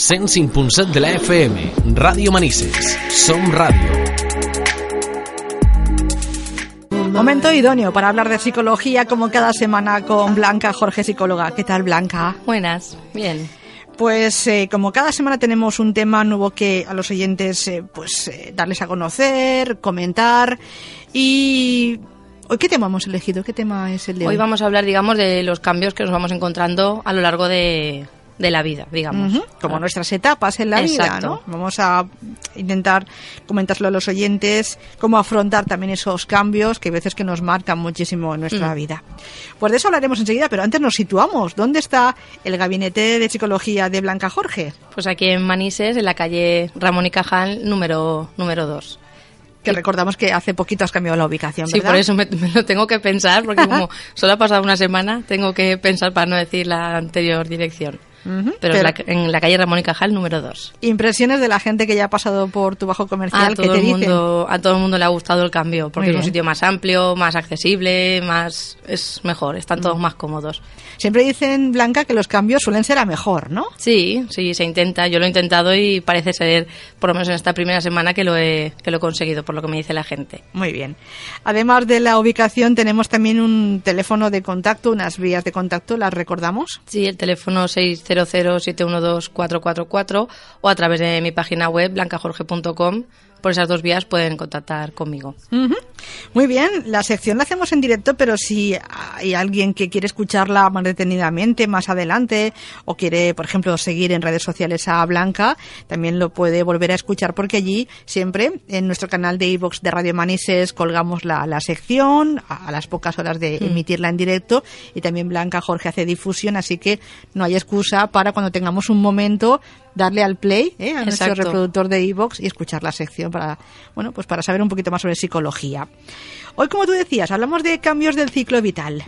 105.7 de la FM, Radio Manises. Som Radio. Momento idóneo para hablar de psicología como cada semana con Blanca Jorge, psicóloga. ¿Qué tal, Blanca? Buenas, bien. Pues eh, como cada semana tenemos un tema nuevo que a los oyentes eh, pues eh, darles a conocer, comentar y ¿Hoy qué tema hemos elegido? ¿Qué tema es el de hoy? Hoy vamos a hablar, digamos, de los cambios que nos vamos encontrando a lo largo de, de la vida, digamos. Como nuestras etapas en la vida, ¿no? Vamos a intentar comentárselo a los oyentes, cómo afrontar también esos cambios que hay veces que nos marcan muchísimo en nuestra mm. vida. Pues de eso hablaremos enseguida, pero antes nos situamos. ¿Dónde está el gabinete de psicología de Blanca Jorge? Pues aquí en Manises, en la calle Ramón y Cajal, número, número 2 que recordamos que hace poquito has cambiado la ubicación, ¿verdad? Sí, por eso me, lo tengo que pensar, porque como solo ha pasado una semana, tengo que pensar para no decir la anterior dirección pero, en la calle Ramón y Cajal número 2. Impresiones de la gente que ya ha pasado por tu bajo comercial. A todo, el, mundo, a todo el mundo le ha gustado el cambio, porque es un sitio más amplio, más accesible, más es mejor, están todos más cómodos. Siempre dicen, Blanca, que los cambios suelen ser a mejor, ¿no? Sí, sí, se intenta. Yo lo he intentado y parece ser, por lo menos en esta primera semana, que lo he, que lo he conseguido, por lo que me dice la gente. Muy bien. Además de la ubicación, tenemos también un teléfono de contacto, unas vías de contacto, ¿las recordamos? Sí, el teléfono 6 00712444 o a través de mi página web blancajorge.com por esas dos vías pueden contactar conmigo. Muy bien, la sección la hacemos en directo, pero si hay alguien que quiere escucharla más detenidamente más adelante o quiere, por ejemplo, seguir en redes sociales a Blanca, también lo puede volver a escuchar porque allí siempre en nuestro canal de iVox de Radio Manises colgamos la, sección a, las pocas horas de mm. emitirla en directo y también Blanca Jorge hace difusión, así que no hay excusa para cuando tengamos un momento darle al play ¿eh? a nuestro reproductor de iVoox y escuchar la sección para, bueno, pues para saber un poquito más sobre psicología. Hoy, como tú decías, hablamos de cambios del ciclo vital.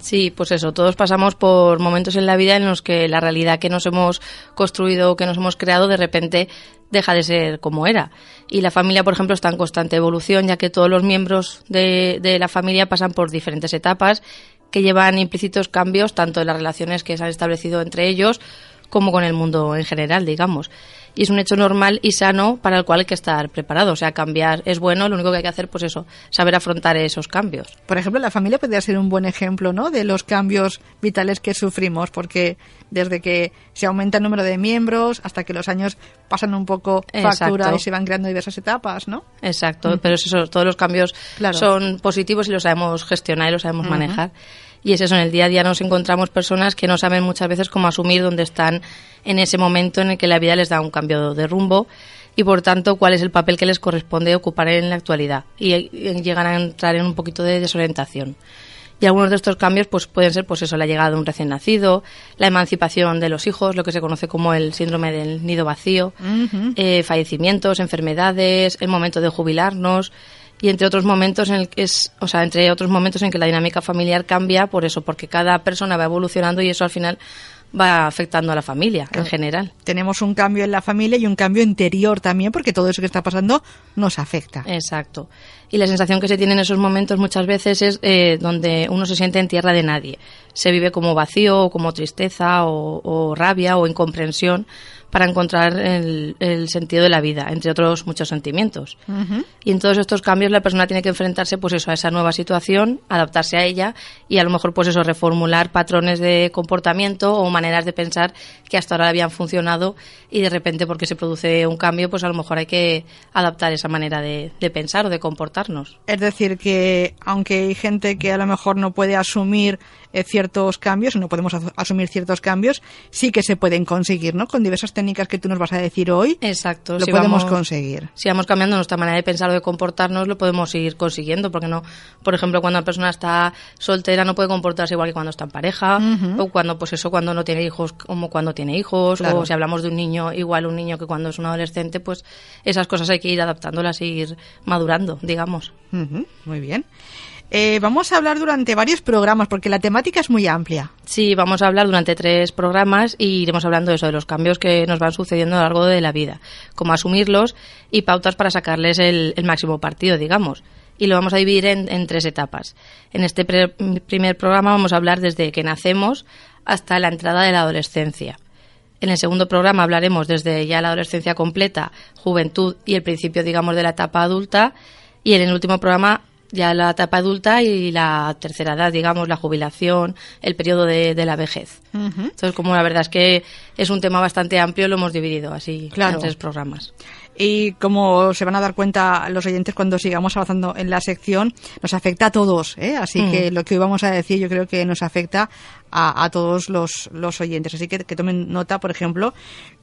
Sí, pues eso, todos pasamos por momentos en la vida en los que la realidad que nos hemos construido que nos hemos creado de repente deja de ser como era. Y la familia, por ejemplo, está en constante evolución, ya que todos los miembros de, de la familia pasan por diferentes etapas que llevan implícitos cambios tanto en las relaciones que se han establecido entre ellos como con el mundo en general, digamos. Y es un hecho normal y sano para el cual hay que estar preparado. O sea, cambiar es bueno, lo único que hay que hacer, pues eso, saber afrontar esos cambios. Por ejemplo, la familia podría ser un buen ejemplo, ¿no? De los cambios vitales que sufrimos, porque desde que se aumenta el número de miembros hasta que los años pasan un poco factura y se van creando diversas etapas, ¿no? Exacto, pero eso, todos los cambios son positivos y los sabemos gestionar y los sabemos manejar. Y es eso, en el día a día nos encontramos personas que no saben muchas veces cómo asumir dónde están en ese momento en el que la vida les da un cambio de rumbo y por tanto cuál es el papel que les corresponde ocupar en la actualidad y, llegan a entrar en un poquito de desorientación. Y algunos de estos cambios pues pueden ser pues eso, la llegada de un recién nacido, la emancipación de los hijos, lo que se conoce como el síndrome del nido vacío, eh, fallecimientos, enfermedades, el momento de jubilarnos, y entre otros momentos en el que es, o sea, entre otros momentos en que la dinámica familiar cambia por eso, porque cada persona va evolucionando y eso al final va afectando a la familia en general. Tenemos un cambio en la familia y un cambio interior también, porque todo eso que está pasando nos afecta. Exacto. Y la sensación que se tiene en esos momentos muchas veces es eh, donde uno se siente en tierra de nadie. Se vive como vacío, o como tristeza, o, o rabia, o incomprensión para encontrar el, sentido de la vida, entre otros muchos sentimientos. Y en todos estos cambios la persona tiene que enfrentarse pues eso, a esa nueva situación, adaptarse a ella y a lo mejor pues eso, reformular patrones de comportamiento o maneras de pensar que hasta ahora habían funcionado y de repente porque se produce un cambio pues a lo mejor hay que adaptar esa manera de, de pensar o de comportarnos. Es decir, que aunque hay gente que a lo mejor no puede asumir eh, ciertos cambios, o no podemos asumir ciertos cambios, sí que se pueden conseguir, ¿no? Con diversas técnicas que tú nos vas a decir hoy. Exacto. Lo podemos conseguir. Si vamos cambiando nuestra manera de pensar o de comportarnos, lo podemos ir consiguiendo, porque no, por ejemplo, cuando una persona está soltera no puede comportarse igual que cuando está en pareja, o cuando, pues eso, cuando no tiene hijos como cuando tiene hijos, o si hablamos de un niño, igual un niño que cuando es un adolescente, pues esas cosas hay que ir adaptándolas e ir madurando, digamos. Muy bien. Eh, vamos a hablar durante varios programas porque la temática es muy amplia. Sí, vamos a hablar durante tres programas y iremos hablando de eso, de los cambios que nos van sucediendo a lo largo de la vida, cómo asumirlos y pautas para sacarles el, máximo partido, digamos. Y lo vamos a dividir en, tres etapas. En este primer programa vamos a hablar desde que nacemos hasta la entrada de la adolescencia. En el segundo programa hablaremos desde ya la adolescencia completa, juventud y el principio, digamos, de la etapa adulta. Y en el último programa ya la etapa adulta y la tercera edad, digamos, la jubilación, el periodo de, la vejez. Entonces, como la verdad es que es un tema bastante amplio, lo hemos dividido así en tres programas. Y como se van a dar cuenta los oyentes cuando sigamos avanzando en la sección, nos afecta a todos, ¿eh? Así mm. que lo que hoy vamos a decir yo creo que nos afecta a, todos los, los, oyentes. Así que, que tomen nota, por ejemplo,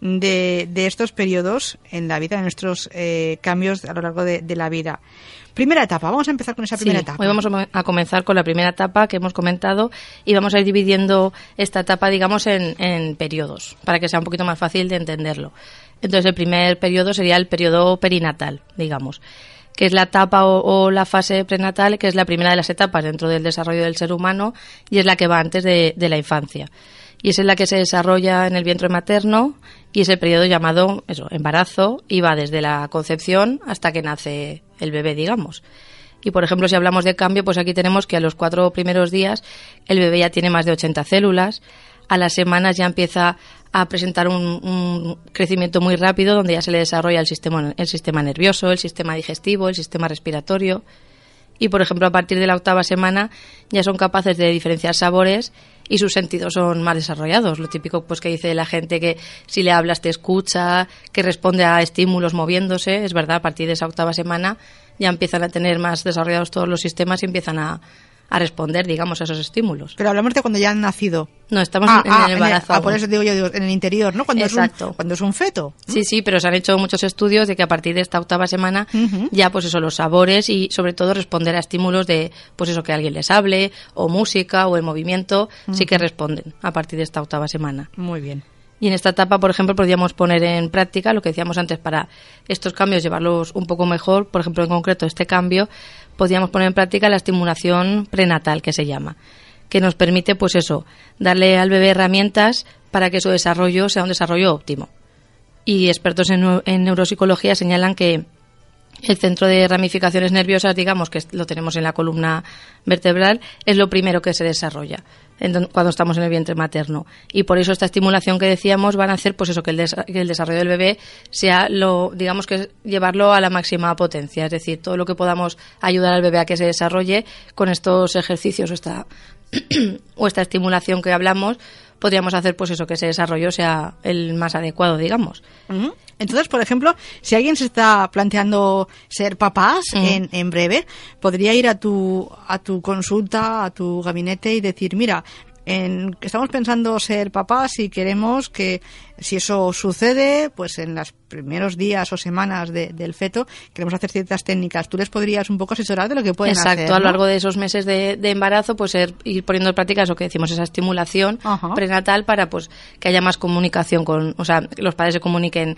de, de, estos periodos en la vida, de nuestros eh, cambios a lo largo de, la vida. Primera etapa, vamos a empezar con esa primera etapa. Hoy vamos a comenzar con la primera etapa que hemos comentado y vamos a ir dividiendo esta etapa, digamos, en, en periodos, para que sea un poquito más fácil de entenderlo. Entonces, el primer periodo sería el periodo perinatal, digamos, que es la etapa o, la fase prenatal, que es la primera de las etapas dentro del desarrollo del ser humano y es la que va antes de, la infancia. Y es en la que se desarrolla en el vientre materno y es el periodo llamado eso, embarazo y va desde la concepción hasta que nace el bebé, digamos. Y por ejemplo, si hablamos de cambio, pues aquí tenemos que a los cuatro primeros días el bebé ya tiene más de 80 células, a las semanas ya empieza a presentar un, crecimiento muy rápido donde ya se le desarrolla el sistema, el sistema nervioso, el sistema digestivo, el sistema respiratorio. Y, por ejemplo, a partir de la octava semana ya son capaces de diferenciar sabores y sus sentidos son más desarrollados. Lo típico pues que dice la gente que si le hablas te escucha, que responde a estímulos moviéndose. Es verdad, a partir de esa octava semana ya empiezan a tener más desarrollados todos los sistemas y empiezan a, a responder, digamos, a esos estímulos. Pero hablamos de cuando ya han nacido. No, estamos ah, en el ah, embarazo. ah, por eso digo yo, digo, en el interior, ¿no? Cuando Exacto. Es un, cuando es un feto. Sí, sí, pero se han hecho muchos estudios de que a partir de esta octava semana ya, pues eso, los sabores y sobre todo responder a estímulos de, pues eso, que alguien les hable, o música, o el movimiento, sí que responden a partir de esta octava semana. Muy bien. Y en esta etapa, por ejemplo, podríamos poner en práctica lo que decíamos antes para estos cambios llevarlos un poco mejor. Por ejemplo, en concreto, este cambio podríamos poner en práctica la estimulación prenatal, que se llama, que nos permite, pues eso, darle al bebé herramientas para que su desarrollo sea un desarrollo óptimo. Y expertos en, en neuropsicología señalan que el centro de ramificaciones nerviosas, digamos, que lo tenemos en la columna vertebral, es lo primero que se desarrolla cuando estamos en el vientre materno. Y por eso esta estimulación que decíamos van a hacer pues eso que el, que el desarrollo del bebé sea lo, digamos que llevarlo a la máxima potencia. Es decir, todo lo que podamos ayudar al bebé a que se desarrolle con estos ejercicios o esta, o esta estimulación que hablamos, podríamos hacer pues eso, que ese desarrollo sea el más adecuado, digamos. Entonces, por ejemplo, si alguien se está planteando ser papás en, en, breve, podría ir a tu, a tu consulta, a tu gabinete y decir, mira, en, estamos pensando ser papás y queremos que si eso sucede, pues en los primeros días o semanas del feto queremos hacer ciertas técnicas. ¿Tú les podrías un poco asesorar de lo que pueden hacer? Exacto, a lo largo de esos meses de, embarazo, pues ir poniendo en práctica eso que decimos, esa estimulación prenatal para pues que haya más comunicación con, o sea, los padres se comuniquen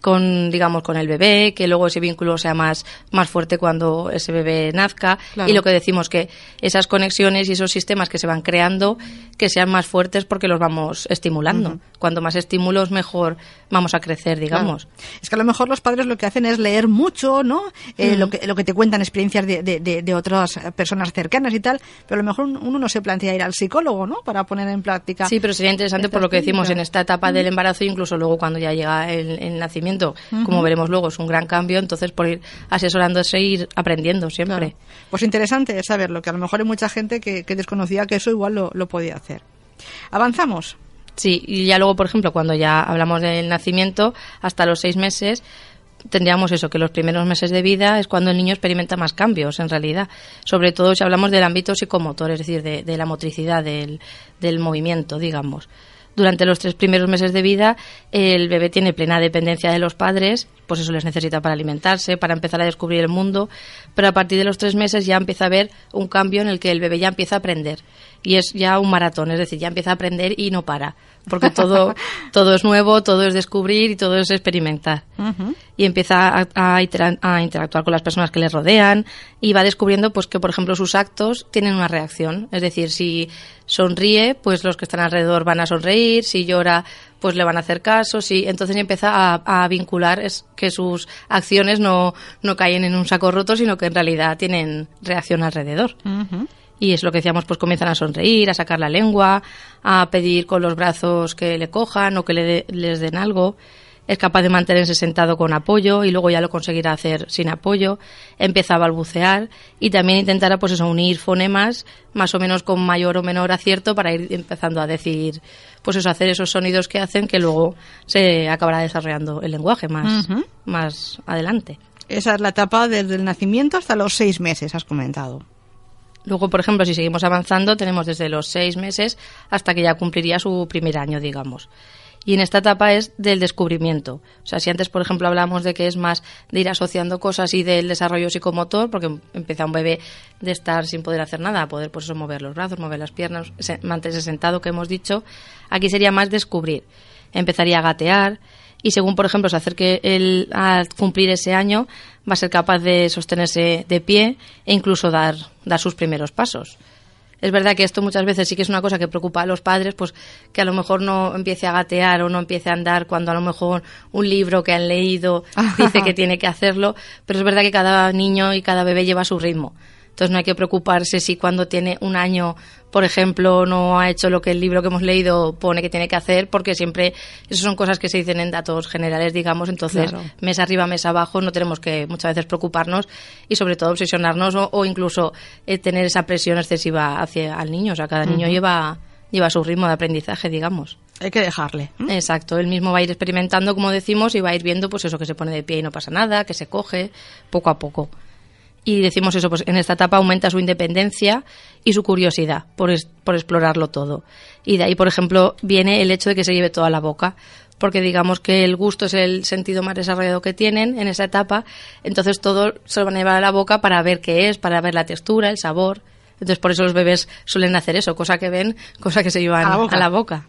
con digamos con el bebé que luego ese vínculo sea más más fuerte cuando ese bebé nazca. Y lo que decimos que esas conexiones y esos sistemas que se van creando que sean más fuertes porque los vamos estimulando. Cuanto más estímulos mejor vamos a crecer digamos. Es que a lo mejor los padres lo que hacen es leer mucho no eh, lo que lo que te cuentan experiencias de, de, de, otras personas cercanas y tal pero a lo mejor uno no se plantea ir al psicólogo no para poner en práctica sí pero sería interesante por lo que decimos en esta etapa del embarazo incluso luego cuando ya llega el, el nacimiento como veremos luego, es un gran cambio, entonces por ir asesorándose e ir aprendiendo siempre. Pues interesante saberlo, que a lo mejor hay mucha gente que, desconocía que eso igual lo, lo podía hacer. Avanzamos. Sí, y ya luego, por ejemplo, cuando ya hablamos del nacimiento, hasta los seis meses, tendríamos eso, que los primeros meses de vida es cuando el niño experimenta más cambios, en realidad. Sobre todo si hablamos del ámbito psicomotor, es decir, de, de la motricidad, del, del movimiento, digamos durante los tres primeros meses de vida el bebé tiene plena dependencia de los padres, pues eso les necesita para alimentarse, para empezar a descubrir el mundo, pero a partir de los tres meses ya empieza a haber un cambio en el que el bebé ya empieza a aprender y es ya un maratón, es decir, ya empieza a aprender y no para, porque todo, todo es nuevo, todo es descubrir y todo es experimentar. Y empieza a, interactuar con las personas que le rodean y va descubriendo pues que, por ejemplo, sus actos tienen una reacción. Es decir, si sonríe, pues los que están alrededor van a sonreír, si llora, pues le van a hacer caso, si entonces empieza a, vincular es que sus acciones no, no caen en un saco roto, sino que en realidad tienen reacción alrededor. Y es lo que decíamos, pues comienzan a sonreír, a sacar la lengua, a pedir con los brazos que le cojan o que le les den algo es capaz de mantenerse sentado con apoyo y luego ya lo conseguirá hacer sin apoyo, empieza a balbucear y también intentará pues eso, unir fonemas más o menos con mayor o menor acierto para ir empezando a decir, pues eso, hacer esos sonidos que hacen que luego se acabará desarrollando el lenguaje más, más adelante. Esa es la etapa desde el nacimiento hasta los seis meses, has comentado. Luego, por ejemplo, si seguimos avanzando, tenemos desde los seis meses hasta que ya cumpliría su primer año, digamos y en esta etapa es del descubrimiento. O sea, si antes, por ejemplo, hablamos de que es más de ir asociando cosas y del desarrollo psicomotor, porque empieza un bebé de estar sin poder hacer nada, a poder por eso mover los brazos, mover las piernas, mantenerse sentado, que hemos dicho, aquí sería más descubrir. Empezaría a gatear y según, por ejemplo, se acerque el, a cumplir ese año, va a ser capaz de sostenerse de pie e incluso dar, dar sus primeros pasos. Es verdad que esto muchas veces sí que es una cosa que preocupa a los padres, pues que a lo mejor no empiece a gatear o no empiece a andar cuando a lo mejor un libro que han leído dice que tiene que hacerlo, pero es verdad que cada niño y cada bebé lleva su ritmo. Entonces no hay que preocuparse si cuando tiene un año, por ejemplo, no ha hecho lo que el libro que hemos leído pone que tiene que hacer, porque siempre esas son cosas que se dicen en datos generales, digamos. Entonces, mes arriba, mes abajo, no tenemos que muchas veces preocuparnos y sobre todo obsesionarnos o, incluso eh, tener esa presión excesiva hacia el niño. O sea, cada niño lleva lleva su ritmo de aprendizaje, digamos. Hay que dejarle. Exacto, él mismo va a ir experimentando, como decimos, y va a ir viendo pues eso que se pone de pie y no pasa nada, que se coge poco a poco y decimos eso, pues en esta etapa aumenta su independencia y su curiosidad por, por explorarlo todo. Y de ahí, por ejemplo, viene el hecho de que se lleve toda la boca, porque digamos que el gusto es el sentido más desarrollado que tienen en esa etapa, entonces todo se lo van a llevar a la boca para ver qué es, para ver la textura, el sabor. Entonces por eso los bebés suelen hacer eso, cosa que ven, cosa que se llevan a la boca.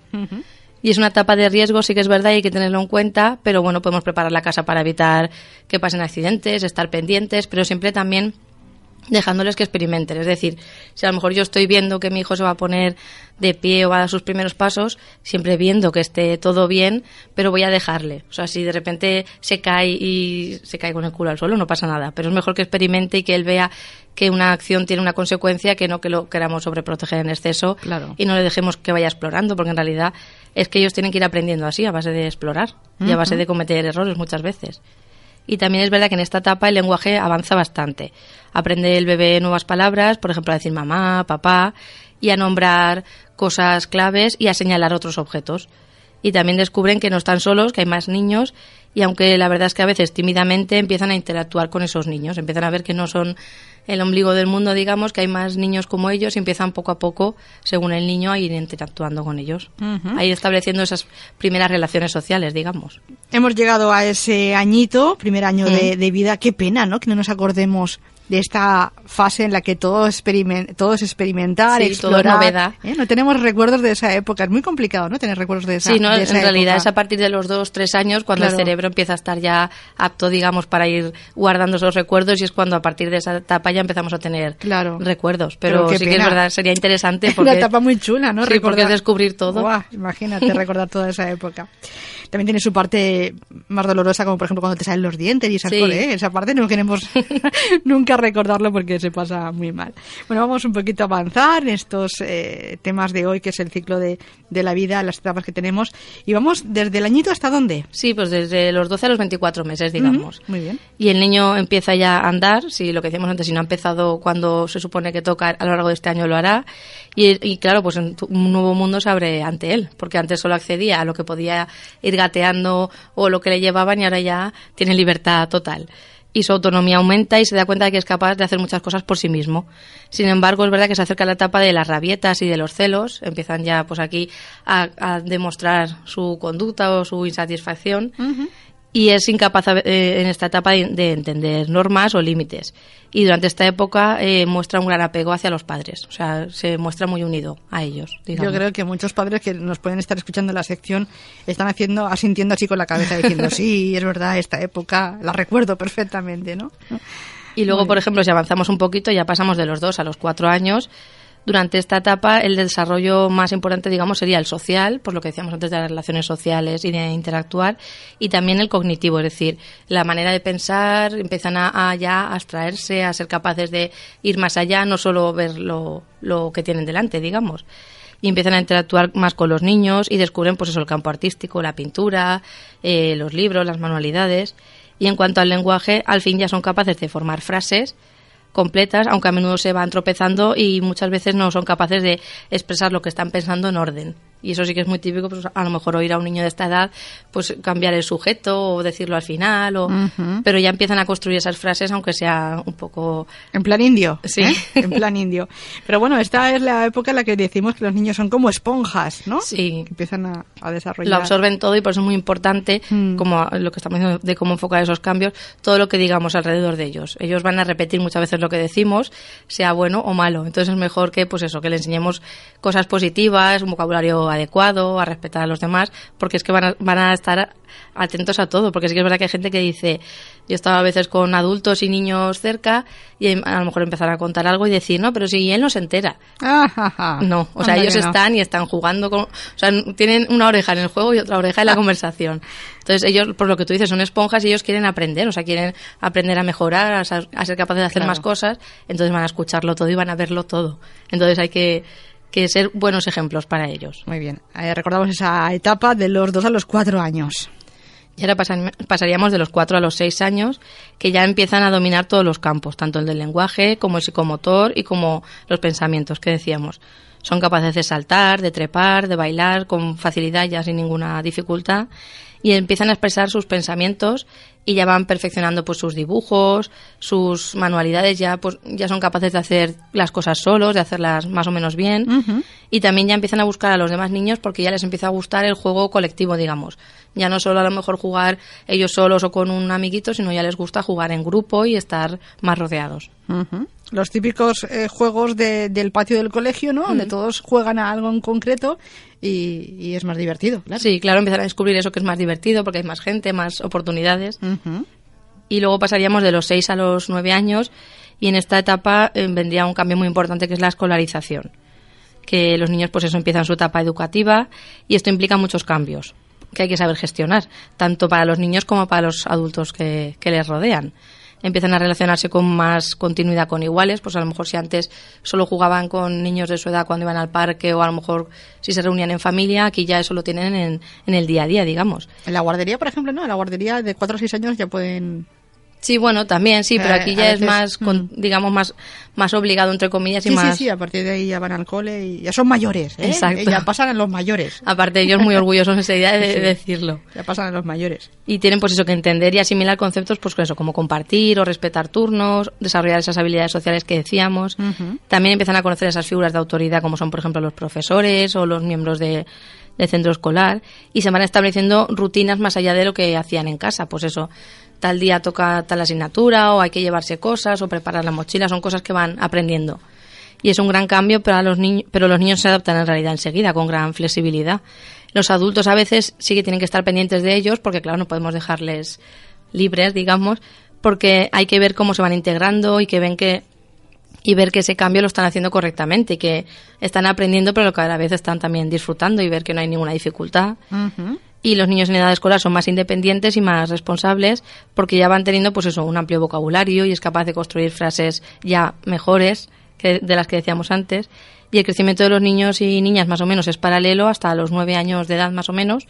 Y es una etapa de riesgo, sí que es verdad, y hay que tenerlo en cuenta, pero bueno, podemos preparar la casa para evitar que pasen accidentes, estar pendientes, pero siempre también dejándoles que experimenten. Es decir, si a lo mejor yo estoy viendo que mi hijo se va a poner de pie o va a dar sus primeros pasos, siempre viendo que esté todo bien, pero voy a dejarle. O sea, si de repente se cae y se cae con el culo al suelo, no pasa nada. Pero es mejor que experimente y que él vea que una acción tiene una consecuencia que no que lo queramos sobreproteger en exceso y no le dejemos que vaya explorando, porque en realidad es que ellos tienen que ir aprendiendo así, a base de explorar y a base de cometer errores muchas veces. Y también es verdad que en esta etapa el lenguaje avanza bastante. Aprende el bebé nuevas palabras, por ejemplo, a decir mamá, papá, y a nombrar cosas claves y a señalar otros objetos. Y también descubren que no están solos, que hay más niños y aunque la verdad es que a veces tímidamente empiezan a interactuar con esos niños, empiezan a ver que no son el ombligo del mundo, digamos, que hay más niños como ellos y empiezan poco a poco, según el niño, a ir interactuando con ellos, a ir estableciendo esas primeras relaciones sociales, digamos. Hemos llegado a ese añito, primer año de, de, vida, qué pena, ¿no? Que no nos acordemos de esta fase en la que todo, experiment, todo es experimentar, explorar. novedad. ¿eh? No tenemos recuerdos de esa época. Es muy complicado, ¿no? Tener recuerdos de esa, sí, no, en realidad es a partir de los dos, tres años cuando el cerebro empieza a estar ya apto, digamos, para ir guardando esos recuerdos y es cuando a partir de esa etapa ya empezamos a tener recuerdos. Pero, sí que es verdad, sería interesante. Porque, Una etapa muy chula, ¿no? Sí, porque es descubrir todo. imagínate recordar toda esa época. También tiene su parte más dolorosa, como por ejemplo cuando te salen los dientes y esas cosas, ¿eh? Esa parte no queremos nunca recordarlo porque se pasa muy mal. Bueno, vamos un poquito a avanzar en estos eh, temas de hoy, que es el ciclo de, de, la vida, las etapas que tenemos. Y vamos desde el añito hasta dónde? Sí, pues desde los 12 a los 24 meses, digamos. muy bien. Y el niño empieza ya a andar, si lo que decíamos antes, si no ha empezado cuando se supone que toca a lo largo de este año lo hará. Y, y claro, pues un nuevo mundo se abre ante él, porque antes solo accedía a lo que podía ir gateando o lo que le llevaban y ahora ya tiene libertad total. Y su autonomía aumenta y se da cuenta de que es capaz de hacer muchas cosas por sí mismo. Sin embargo, es verdad que se acerca la etapa de las rabietas y de los celos, empiezan ya pues aquí a, demostrar su conducta o su insatisfacción y es incapaz eh, en esta etapa de, entender normas o límites. Y durante esta época eh, muestra un gran apego hacia los padres, o sea, se muestra muy unido a ellos. Yo creo que muchos padres que nos pueden estar escuchando en la sección están haciendo, asintiendo así con la cabeza diciendo, sí, es verdad, esta época la recuerdo perfectamente, ¿no? Y luego, por ejemplo, si avanzamos un poquito, ya pasamos de los dos a los cuatro años, Durante esta etapa, el desarrollo más importante, digamos, sería el social, por lo que decíamos antes de las relaciones sociales y de interactuar, y también el cognitivo, es decir, la manera de pensar, empiezan a, ya a abstraerse, a ser capaces de ir más allá, no solo ver lo, lo que tienen delante, digamos. Y empiezan a interactuar más con los niños y descubren pues eso el campo artístico, la pintura, eh, los libros, las manualidades. Y en cuanto al lenguaje al fin ya son capaces de formar frases completas, aunque a menudo se van tropezando y muchas veces no son capaces de expresar lo que están pensando en orden y eso sí que es muy típico, pues a lo mejor oír a un niño de esta edad, pues cambiar el sujeto o decirlo al final, o, pero ya empiezan a construir esas frases, aunque sea un poco... En plan indio. Sí. ¿eh? En plan indio. Pero bueno, esta es la época en la que decimos que los niños son como esponjas, ¿no? Sí. empiezan a, desarrollar. Lo absorben todo y por eso es muy importante, mm. como lo que estamos diciendo de cómo enfocar esos cambios, todo lo que digamos alrededor de ellos. Ellos van a repetir muchas veces lo que decimos, sea bueno o malo. Entonces es mejor que, pues eso, que le enseñemos cosas positivas, un vocabulario adecuado, a respetar a los demás, porque es que van a, van a estar atentos a todo, porque sí que es verdad que hay gente que dice, yo estaba a veces con adultos y niños cerca y a lo mejor empezar a contar algo y decir, no, pero si él no se entera. no, o sea, ellos están y están jugando con, o sea, tienen una oreja en el juego y otra oreja en la conversación. Entonces ellos, por lo que tú dices, son esponjas y ellos quieren aprender, o sea, quieren aprender a mejorar, a, ser capaces de hacer más cosas, entonces van a escucharlo todo y van a verlo todo. Entonces hay que que ser buenos ejemplos para ellos. Muy bien. Eh, recordamos esa etapa de los dos a los cuatro años. Y ahora pasaríamos de los cuatro a los seis años, que ya empiezan a dominar todos los campos, tanto el del lenguaje como el psicomotor y como los pensamientos que decíamos. Son capaces de saltar, de trepar, de bailar con facilidad, ya sin ninguna dificultad, y empiezan a expresar sus pensamientos y ya van perfeccionando pues sus dibujos, sus manualidades ya pues ya son capaces de hacer las cosas solos, de hacerlas más o menos bien y también ya empiezan a buscar a los demás niños porque ya les empieza a gustar el juego colectivo, digamos. Ya no solo a lo mejor jugar ellos solos o con un amiguito, sino ya les gusta jugar en grupo y estar más rodeados. Los típicos eh, juegos del patio del colegio, ¿no? Donde todos juegan a algo en concreto y, es más divertido, claro. Sí, claro, empiezan a descubrir eso que es más divertido porque hay más gente, más oportunidades. Y luego pasaríamos de los 6 a los 9 años y en esta etapa eh, vendría un cambio muy importante que es la escolarización. Que los niños pues eso empiezan su etapa educativa y esto implica muchos cambios que hay que saber gestionar, tanto para los niños como para los adultos que les rodean empiezan a relacionarse con más continuidad con iguales, pues a lo mejor si antes solo jugaban con niños de su edad cuando iban al parque o a lo mejor si se reunían en familia, aquí ya eso lo tienen en, en el día a día, digamos. En la guardería, por ejemplo, no, en la guardería de 4 o 6 años ya pueden Sí, bueno, también sí, pero eh, aquí ya es más, mm. digamos, más, más obligado, entre comillas, y más... Sí, sí, a partir de ahí ya van al cole y ya son mayores, ¿eh? Exacto. Ya pasan a los mayores. Aparte, ellos muy orgullosos de idea de, decirlo. Ya pasan a los mayores. Y tienen, pues eso, que entender y asimilar conceptos, pues eso, como compartir o respetar turnos, desarrollar esas habilidades sociales que decíamos. También empiezan a conocer esas figuras de autoridad, como son, por ejemplo, los profesores o los miembros de del centro escolar y se van estableciendo rutinas más allá de lo que hacían en casa. Pues eso, tal día toca tal asignatura o hay que llevarse cosas o preparar la mochila, son cosas que van aprendiendo. Y es un gran cambio, para los niños, pero los niños se adaptan en realidad enseguida, con gran flexibilidad. Los adultos a veces sí que tienen que estar pendientes de ellos, porque claro, no podemos dejarles libres, digamos, porque hay que ver cómo se van integrando y que ven que y ver que ese cambio lo están haciendo correctamente y que están aprendiendo, pero que a la vez están también disfrutando y ver que no hay ninguna dificultad y los niños en edad escolar son más independientes y más responsables porque ya van teniendo pues eso un amplio vocabulario y es capaz de construir frases ya mejores que de las que decíamos antes. Y el crecimiento de los niños y niñas más o menos es paralelo hasta los nueve años de edad más o menos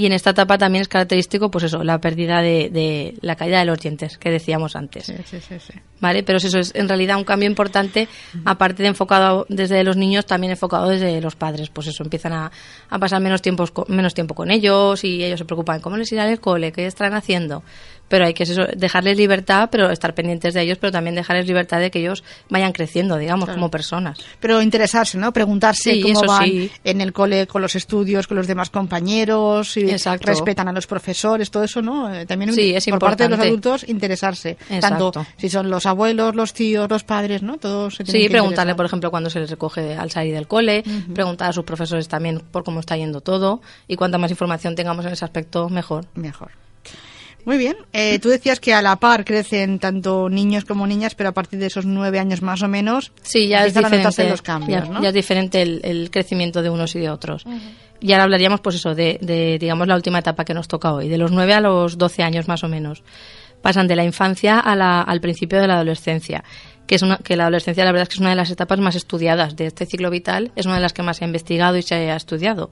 y en esta etapa también es característico, pues eso, la pérdida de, la caída de los dientes que decíamos antes. Sí, sí, sí, ¿Vale? Pero eso es en realidad un cambio importante, aparte de enfocado desde los niños, también enfocado desde los padres. Pues eso, empiezan a, pasar menos tiempo, menos tiempo con ellos y ellos se preocupan cómo les irá el cole, qué están haciendo pero hay que eso, dejarles libertad, pero estar pendientes de ellos, pero también dejarles libertad de que ellos vayan creciendo, digamos, como personas. Pero interesarse, ¿no? Preguntarse cómo van en el cole con los estudios, con los demás compañeros, si respetan a los profesores, todo eso, ¿no? Eh, también por parte de los adultos interesarse, tanto si son los abuelos, los tíos, los padres, ¿no? Todos se Sí, preguntarle, por ejemplo, cuando se les recoge al salir del cole, preguntar a sus profesores también por cómo está yendo todo y cuanta más información tengamos en ese aspecto, mejor. Mejor. Muy bien. Eh, tú decías que a la par crecen tanto niños como niñas, pero a partir de esos nueve años más o menos sí, ya es diferente, los cambios, ya, es diferente el, crecimiento de unos y de otros. Y ahora hablaríamos, pues eso, de, digamos, la última etapa que nos toca hoy, de los nueve a los doce años más o menos. Pasan de la infancia a la, al principio de la adolescencia que es una, que la adolescencia la verdad es que es una de las etapas más estudiadas de este ciclo vital, es una de las que más se ha investigado y se ha estudiado.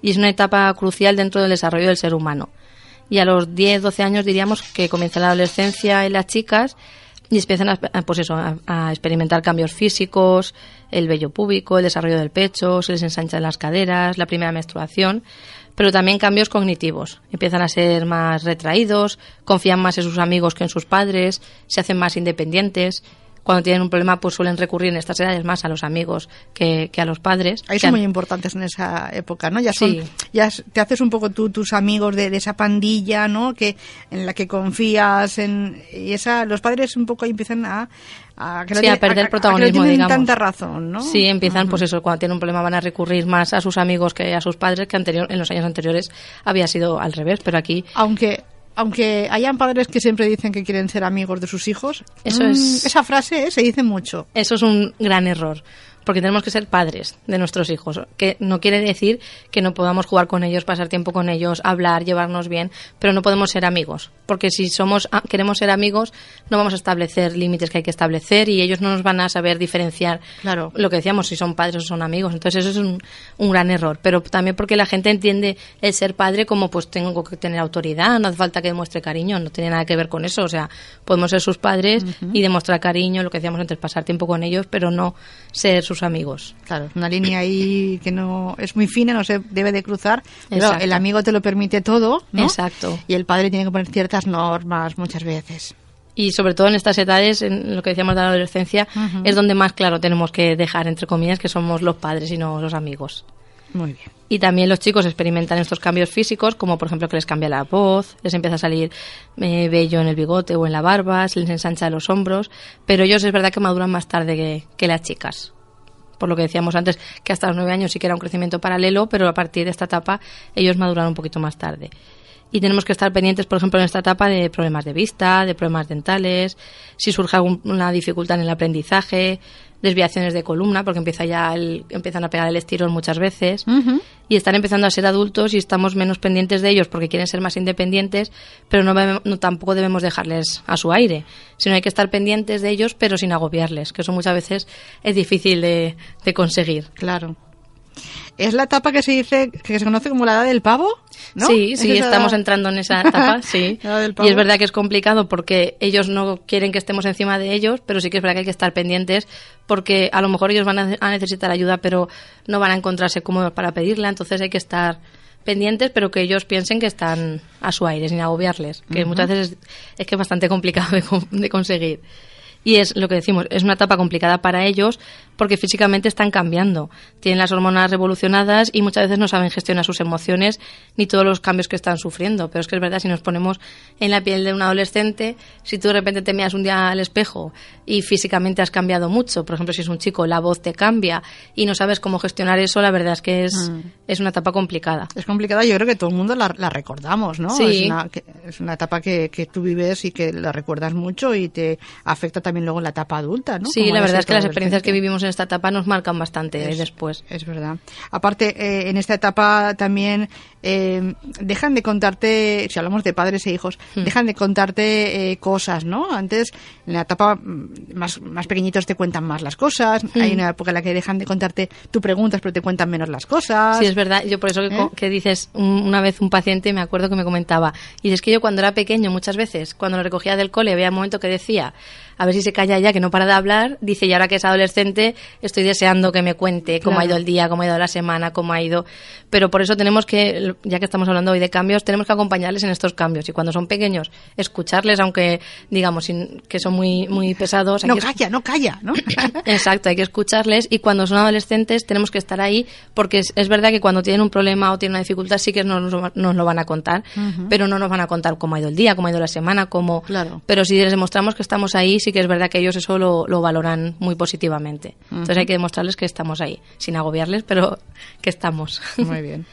Y es una etapa crucial dentro del desarrollo del ser humano y a los 10, 12 años diríamos que comienza la adolescencia en las chicas y empiezan a, pues eso, a, experimentar cambios físicos, el vello púbico, el desarrollo del pecho, se les ensanchan las caderas, la primera menstruación, pero también cambios cognitivos. Empiezan a ser más retraídos, confían más en sus amigos que en sus padres, se hacen más independientes cuando tienen un problema pues suelen recurrir en estas edades más a los amigos que, a los padres. Ahí son muy importantes en esa época, ¿no? Ya son, ya te haces un poco tú tus amigos de, esa pandilla, ¿no? Que en la que confías en y esa los padres un poco empiezan a a, que a perder protagonismo, digamos. tanta razón, ¿no? Sí, empiezan, pues eso, cuando tienen un problema van a recurrir más a sus amigos que a sus padres, que anterior, en los años anteriores había sido al revés, pero aquí... Aunque aunque hayan padres que siempre dicen que quieren ser amigos de sus hijos, eso es, mm, esa frase eh, se dice mucho. Eso es un gran error porque tenemos que ser padres de nuestros hijos, que no quiere decir que no podamos jugar con ellos, pasar tiempo con ellos, hablar, llevarnos bien, pero no podemos ser amigos, porque si somos queremos ser amigos, no vamos a establecer límites que hay que establecer y ellos no nos van a saber diferenciar claro. lo que decíamos, si son padres o son amigos. Entonces eso es un, un gran error, pero también porque la gente entiende el ser padre como pues tengo que tener autoridad, no hace falta que demuestre cariño, no tiene nada que ver con eso, o sea, podemos ser sus padres y demostrar cariño, lo que decíamos antes, pasar tiempo con ellos, pero no ser sus amigos. Claro, una línea ahí que no es muy fina, no se debe de cruzar. Pero el amigo te lo permite todo, ¿no? Exacto. Y el padre tiene que poner ciertas normas muchas veces. Y sobre todo en estas edades, en lo que decíamos de la adolescencia, es donde más claro tenemos que dejar, entre comillas, que somos los padres y no los amigos. Muy bien. Y también los chicos experimentan estos cambios físicos, como por ejemplo que les cambia la voz, les empieza a salir eh, vello en el bigote o en la barba, se les ensancha los hombros, pero ellos es verdad que maduran más tarde que las chicas por lo que decíamos antes, que hasta los nueve años sí que era un crecimiento paralelo, pero a partir de esta etapa ellos maduran un poquito más tarde. Y tenemos que estar pendientes, por ejemplo, en esta etapa de problemas de vista, de problemas dentales, si surge alguna dificultad en el aprendizaje, desviaciones de columna, porque empieza ya empiezan a pegar el estirón muchas veces, y están empezando a ser adultos y estamos menos pendientes de ellos porque quieren ser más independientes, pero no, tampoco debemos dejarles a su aire, sino hay que estar pendientes de ellos, pero sin agobiarles, que eso muchas veces es difícil de, de conseguir. Claro. Es la etapa que se dice, que se conoce como la edad del pavo, ¿no? Sí, sí, estamos entrando en esa etapa, sí. y es verdad que es complicado porque ellos no quieren que estemos encima de ellos, pero sí que es verdad que hay que estar pendientes porque a lo mejor ellos van a necesitar ayuda, pero no van a encontrarse cómodos para pedirla, entonces hay que estar pendientes, pero que ellos piensen que están a su aire, sin agobiarles, que muchas veces es, que es bastante complicado de conseguir. Y es lo que decimos, es una etapa complicada para ellos porque físicamente están cambiando. Tienen las hormonas revolucionadas y muchas veces no saben gestionar sus emociones ni todos los cambios que están sufriendo. Pero es que es verdad, si nos ponemos en la piel de un adolescente, si tú de repente te miras un día al espejo y físicamente has cambiado mucho, por ejemplo, si es un chico, la voz te cambia y no sabes cómo gestionar eso, la verdad es que es, mm. es una etapa complicada. Es complicada, yo creo que todo el mundo la, recordamos, ¿no? Sí. Es una, es una etapa que, que tú vives y que la recuerdas mucho y te afecta también luego en la etapa adulta, ¿no? Sí, la verdad es que las experiencias que vivimos en esta etapa nos marcan bastante después. Es verdad. Aparte, eh, en esta etapa también eh, dejan de contarte, si hablamos de padres e hijos, hmm. dejan de contarte eh, cosas, ¿no? Antes, en la etapa mm, más, más pequeñitos te cuentan más las cosas, hmm. hay una época en la que dejan de contarte, tú preguntas pero te cuentan menos las cosas. Sí, es verdad. Yo por eso que, dices, una vez un paciente me acuerdo que me comentaba, y es que yo cuando era pequeño muchas veces, cuando lo recogía del cole, había un momento que decía, a ver si se calla ya, que no para de hablar. Dice, y ahora que es adolescente, estoy deseando que me cuente cómo ha ido el día, cómo ha ido la semana, cómo ha ido. Pero por eso tenemos que, ya que estamos hablando hoy de cambios, tenemos que acompañarles en estos cambios. Y cuando son pequeños, escucharles, aunque digamos que son muy, muy pesados. no calla, no calla, ¿no? Exacto, hay que escucharles. Y cuando son adolescentes, tenemos que estar ahí, porque es, verdad que cuando tienen un problema o tienen una dificultad, sí que nos, nos lo van a contar, pero no nos van a contar cómo ha ido el día, cómo ha ido la semana, cómo. Claro. Pero si les demostramos que estamos ahí, sí que es verdad que ellos eso lo, lo valoran muy positivamente. Entonces hay que demostrarles que estamos ahí, sin agobiarles, pero que estamos. Muy bien.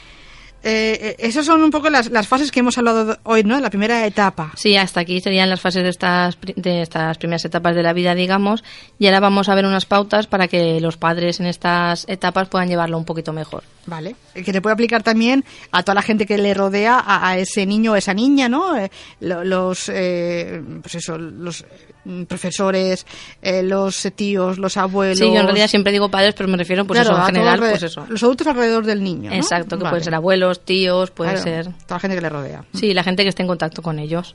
eh, eh, esas son un poco las, las, fases que hemos hablado hoy, ¿no? La primera etapa. Sí, hasta aquí serían las fases de estas, de estas primeras etapas de la vida, digamos, y ahora vamos a ver unas pautas para que los padres en estas etapas puedan llevarlo un poquito mejor. Vale, que se puede aplicar también a toda la gente que le rodea, a, ese niño o esa niña, ¿no? Eh, los, pues eso, los mm, profesores, los tíos, los abuelos. Sí, yo en realidad siempre digo padres, pero me refiero, pues eso, en general, pues eso. Los adultos alrededor del niño. Exacto, que pueden ser abuelos, tíos, puede ser. Toda la gente que le rodea. Sí, la gente que esté en contacto con ellos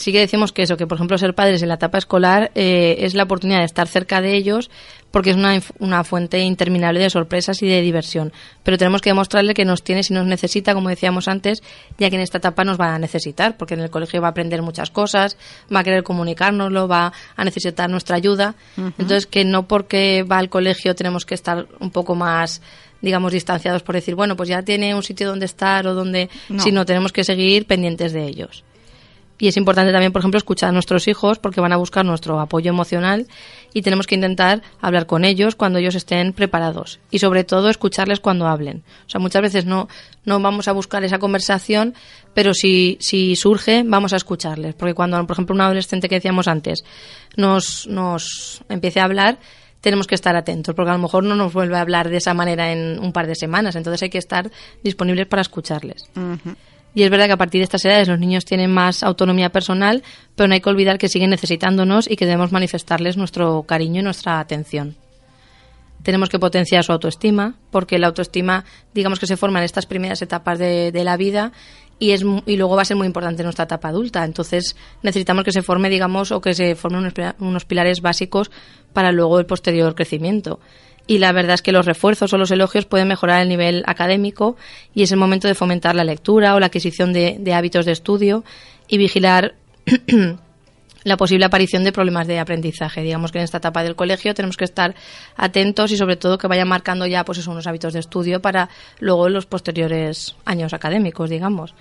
sí que decimos que eso, que por ejemplo ser padres en la etapa escolar eh, es la oportunidad de estar cerca de ellos porque es una, una, fuente interminable de sorpresas y de diversión. Pero tenemos que demostrarle que nos tiene si nos necesita, como decíamos antes, ya que en esta etapa nos va a necesitar, porque en el colegio va a aprender muchas cosas, va a querer comunicárnoslo, va a necesitar nuestra ayuda. Entonces, que no porque va al colegio tenemos que estar un poco más digamos distanciados por decir bueno pues ya tiene un sitio donde estar o donde sino tenemos que seguir pendientes de ellos y es importante también, por ejemplo, escuchar a nuestros hijos porque van a buscar nuestro apoyo emocional y tenemos que intentar hablar con ellos cuando ellos estén preparados y sobre todo escucharles cuando hablen. O sea, muchas veces no, no vamos a buscar esa conversación, pero si, si surge, vamos a escucharles. Porque cuando, por ejemplo, un adolescente que decíamos antes nos, nos empiece a hablar, tenemos que estar atentos, porque a lo mejor no nos vuelve a hablar de esa manera en un par de semanas, entonces hay que estar disponibles para escucharles. Y es verdad que a partir de estas edades los niños tienen más autonomía personal, pero no hay que olvidar que siguen necesitándonos y que debemos manifestarles nuestro cariño y nuestra atención. Tenemos que potenciar su autoestima, porque la autoestima, digamos que se forma en estas primeras etapas de, la vida y, es, y luego va a ser muy importante en nuestra etapa adulta. Entonces necesitamos que se forme, digamos, o que se formen unos pilares básicos para luego el posterior crecimiento y la verdad es que los refuerzos o los elogios pueden mejorar el nivel académico y es el momento de fomentar la lectura o la adquisición de, hábitos de estudio y vigilar la posible aparición de problemas de aprendizaje. Digamos que en esta etapa del colegio tenemos que estar atentos y sobre todo que vayan marcando ya pues unos hábitos de estudio para luego los posteriores años académicos, digamos.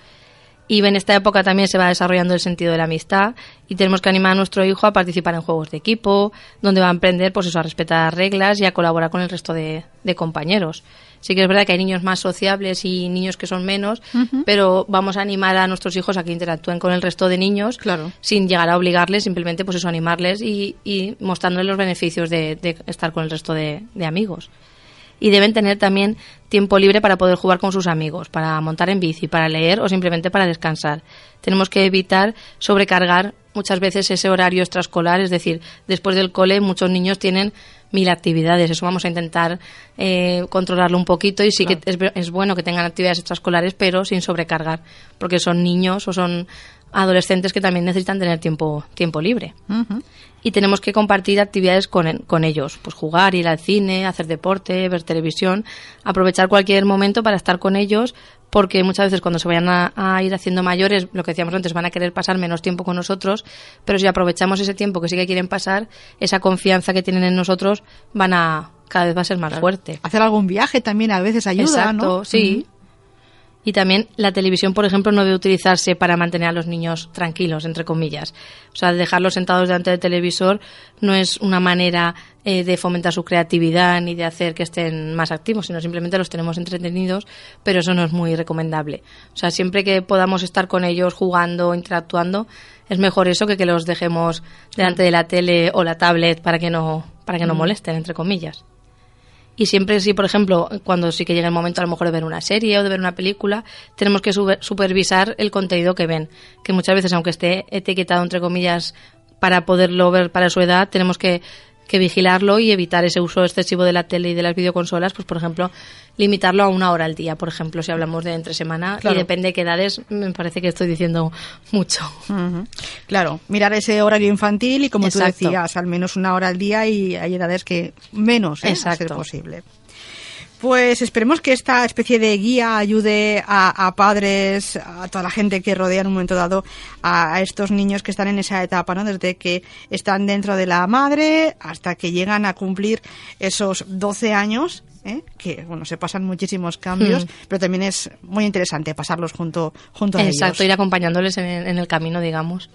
Y en esta época también se va desarrollando el sentido de la amistad y tenemos que animar a nuestro hijo a participar en juegos de equipo, donde va a aprender pues eso, a respetar reglas y a colaborar con el resto de, compañeros. Sí que es verdad que hay niños más sociables y niños que son menos, pero vamos a animar a nuestros hijos a que interactúen con el resto de niños claro. sin llegar a obligarles, simplemente pues eso, animarles y, y mostrándoles los beneficios de, estar con el resto de amigos y deben tener también tiempo libre para poder jugar con sus amigos, para montar en bici, para leer o simplemente para descansar. Tenemos que evitar sobrecargar muchas veces ese horario extraescolar, es decir, después del cole muchos niños tienen mil actividades. Eso vamos a intentar eh, controlarlo un poquito y sí que es, es, bueno que tengan actividades extraescolares, pero sin sobrecargar, porque son niños o son adolescentes que también necesitan tener tiempo, tiempo libre. Y tenemos que compartir actividades con, con, ellos, pues jugar, ir al cine, hacer deporte, ver televisión, aprovechar cualquier momento para estar con ellos, porque muchas veces cuando se vayan a, ir haciendo mayores, lo que decíamos antes, van a querer pasar menos tiempo con nosotros, pero si aprovechamos ese tiempo que sí que quieren pasar, esa confianza que tienen en nosotros van a cada vez va a ser más fuerte. Hacer algún viaje también a veces ayuda, Exacto, sí. Y también la televisión, por ejemplo, no debe utilizarse para mantener a los niños tranquilos, entre comillas. O sea, dejarlos sentados delante del televisor no es una manera eh, de fomentar su creatividad ni de hacer que estén más activos, sino simplemente los tenemos entretenidos, pero eso no es muy recomendable. O sea, siempre que podamos estar con ellos jugando, interactuando, es mejor eso que que los dejemos delante de la tele o la tablet para que no, para que no molesten, entre comillas. Y siempre, si por ejemplo, cuando sí que llega el momento a lo mejor de ver una serie o de ver una película, tenemos que supervisar el contenido que ven. Que muchas veces, aunque esté etiquetado entre comillas para poderlo ver para su edad, tenemos que que vigilarlo y evitar ese uso excesivo de la tele y de las videoconsolas, pues por ejemplo, limitarlo a una hora al día, por ejemplo, si hablamos de entre semana y depende de qué edades, me parece que estoy diciendo mucho. Claro, mirar ese horario infantil y como tú decías, al menos una hora al día y hay edades que menos, ¿eh? es posible. Pues esperemos que esta especie de guía ayude a, padres, a toda la gente que rodea en un momento dado a, estos niños que están en esa etapa, ¿no? Desde que están dentro de la madre hasta que llegan a cumplir esos 12 años, ¿eh? que, bueno, se pasan muchísimos cambios, mm. pero también es muy interesante pasarlos junto, junto a ellos. Exacto, ir acompañándoles en el, camino, digamos.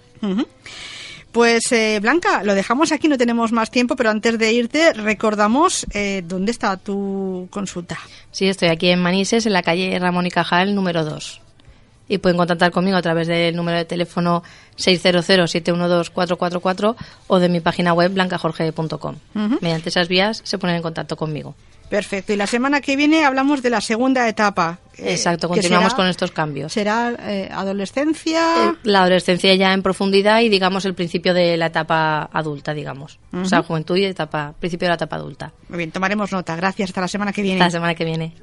Pues eh, Blanca, lo dejamos aquí, no tenemos más tiempo, pero antes de irte recordamos eh, dónde está tu consulta. Sí, estoy aquí en Manises, en la calle Ramón y Cajal, número 2. Y pueden contactar conmigo a través del número de teléfono 600-712-444 o de mi página web blancajorge.com. Mediante esas vías se ponen en contacto conmigo. Perfecto. Y la semana que viene hablamos de la segunda etapa. Eh, Exacto, continuamos con estos cambios. ¿Será eh, adolescencia? Eh, la adolescencia ya en profundidad y, digamos, el principio de la etapa adulta, digamos. O sea, juventud y etapa, principio de la etapa adulta. Muy bien, tomaremos nota. Gracias. Hasta la semana que viene. Hasta la semana que viene.